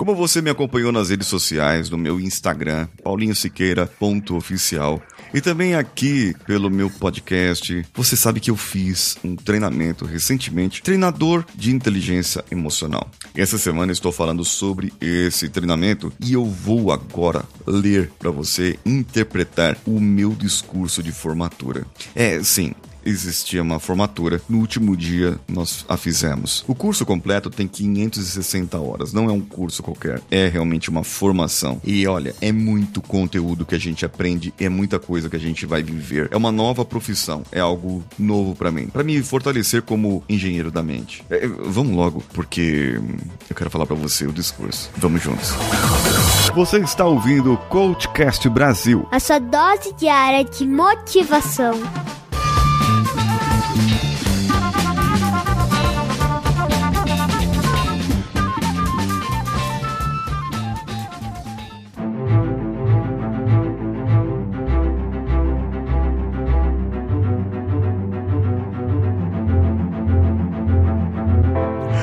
Como você me acompanhou nas redes sociais, no meu Instagram, paulinhosiqueira.oficial, e também aqui pelo meu podcast, você sabe que eu fiz um treinamento recentemente, treinador de inteligência emocional. Essa semana estou falando sobre esse treinamento e eu vou agora ler para você interpretar o meu discurso de formatura. É, sim, existia uma formatura. No último dia nós a fizemos. O curso completo tem 560 horas, não é um curso qualquer, é realmente uma formação. E olha, é muito conteúdo que a gente aprende, é muita coisa que a gente vai viver. É uma nova profissão, é algo novo para mim, para me fortalecer como engenheiro da mente. É, vamos logo, porque eu quero falar para você o discurso. Vamos juntos. Você está ouvindo o Coachcast Brasil. A sua dose diária de motivação. Thank you.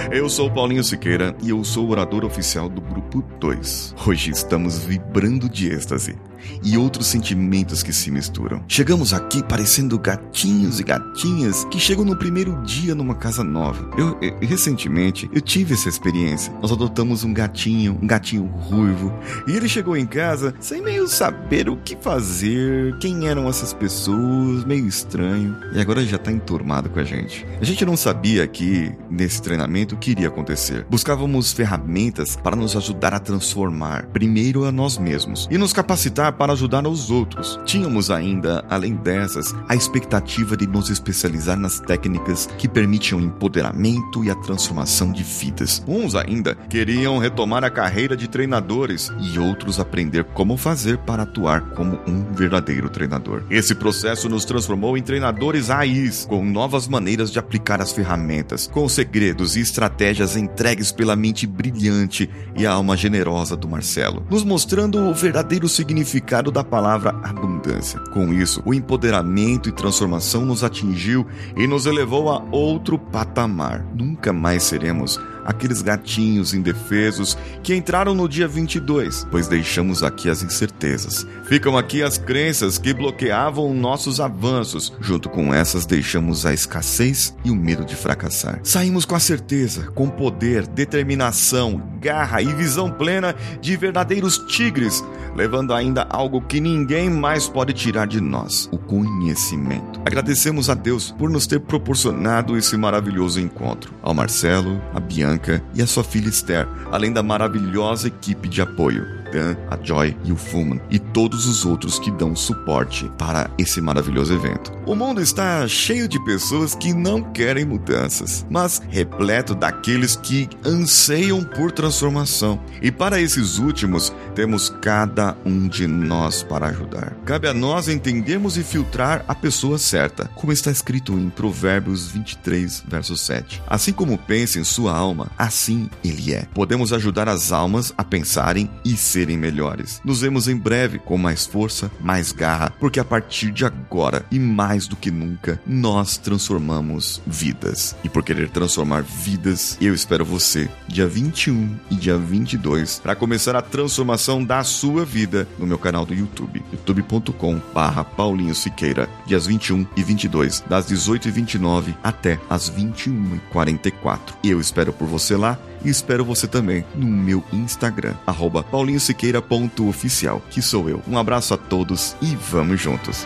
Eu sou Paulinho Siqueira e eu sou o orador oficial do Grupo 2. Hoje estamos vibrando de êxtase e outros sentimentos que se misturam. Chegamos aqui parecendo gatinhos e gatinhas que chegam no primeiro dia numa casa nova. Eu, eu, recentemente eu tive essa experiência. Nós adotamos um gatinho, um gatinho ruivo, e ele chegou em casa sem meio saber o que fazer, quem eram essas pessoas, meio estranho, e agora já tá enturmado com a gente. A gente não sabia que nesse treinamento o que iria acontecer. Buscávamos ferramentas para nos ajudar a transformar primeiro a nós mesmos e nos capacitar para ajudar os outros. Tínhamos ainda, além dessas, a expectativa de nos especializar nas técnicas que permitem o empoderamento e a transformação de vidas. Uns ainda queriam retomar a carreira de treinadores e outros aprender como fazer para atuar como um verdadeiro treinador. Esse processo nos transformou em treinadores raiz, com novas maneiras de aplicar as ferramentas, com segredos e estratégias entregues pela mente brilhante e a alma generosa do Marcelo, nos mostrando o verdadeiro significado da palavra abundância. Com isso, o empoderamento e transformação nos atingiu e nos elevou a outro patamar. Nunca mais seremos aqueles gatinhos indefesos que entraram no dia 22, pois deixamos aqui as incertezas. Ficam aqui as crenças que bloqueavam nossos avanços. Junto com essas, deixamos a escassez e o medo de fracassar. Saímos com a certeza, com poder, determinação, garra e visão plena de verdadeiros tigres, levando ainda algo que ninguém mais pode tirar de nós: o conhecimento. Agradecemos a Deus por nos ter proporcionado esse maravilhoso encontro. Ao Marcelo, a Bianca, E a sua filha Esther, além da maravilhosa equipe de apoio. Dan, a Joy e o Fuman e todos os outros que dão suporte para esse maravilhoso evento. O mundo está cheio de pessoas que não querem mudanças, mas repleto daqueles que anseiam por transformação. E para esses últimos, temos cada um de nós para ajudar. Cabe a nós entendermos e filtrar a pessoa certa, como está escrito em Provérbios 23, verso 7. Assim como pensa em sua alma, assim ele é. Podemos ajudar as almas a pensarem e serem melhores. Nos vemos em breve com mais força, mais garra, porque a partir de agora e mais do que nunca, nós transformamos vidas. E por querer transformar vidas, eu espero você dia 21 e dia 22 para começar a transformação da sua vida no meu canal do YouTube, youtube.com/barra Paulinho Siqueira, dias 21 e 22, das 18h29 até as 21h44. Eu espero por você lá e espero você também no meu Instagram, paulinhosiqueira.oficial, que sou eu. Um abraço a todos e vamos juntos!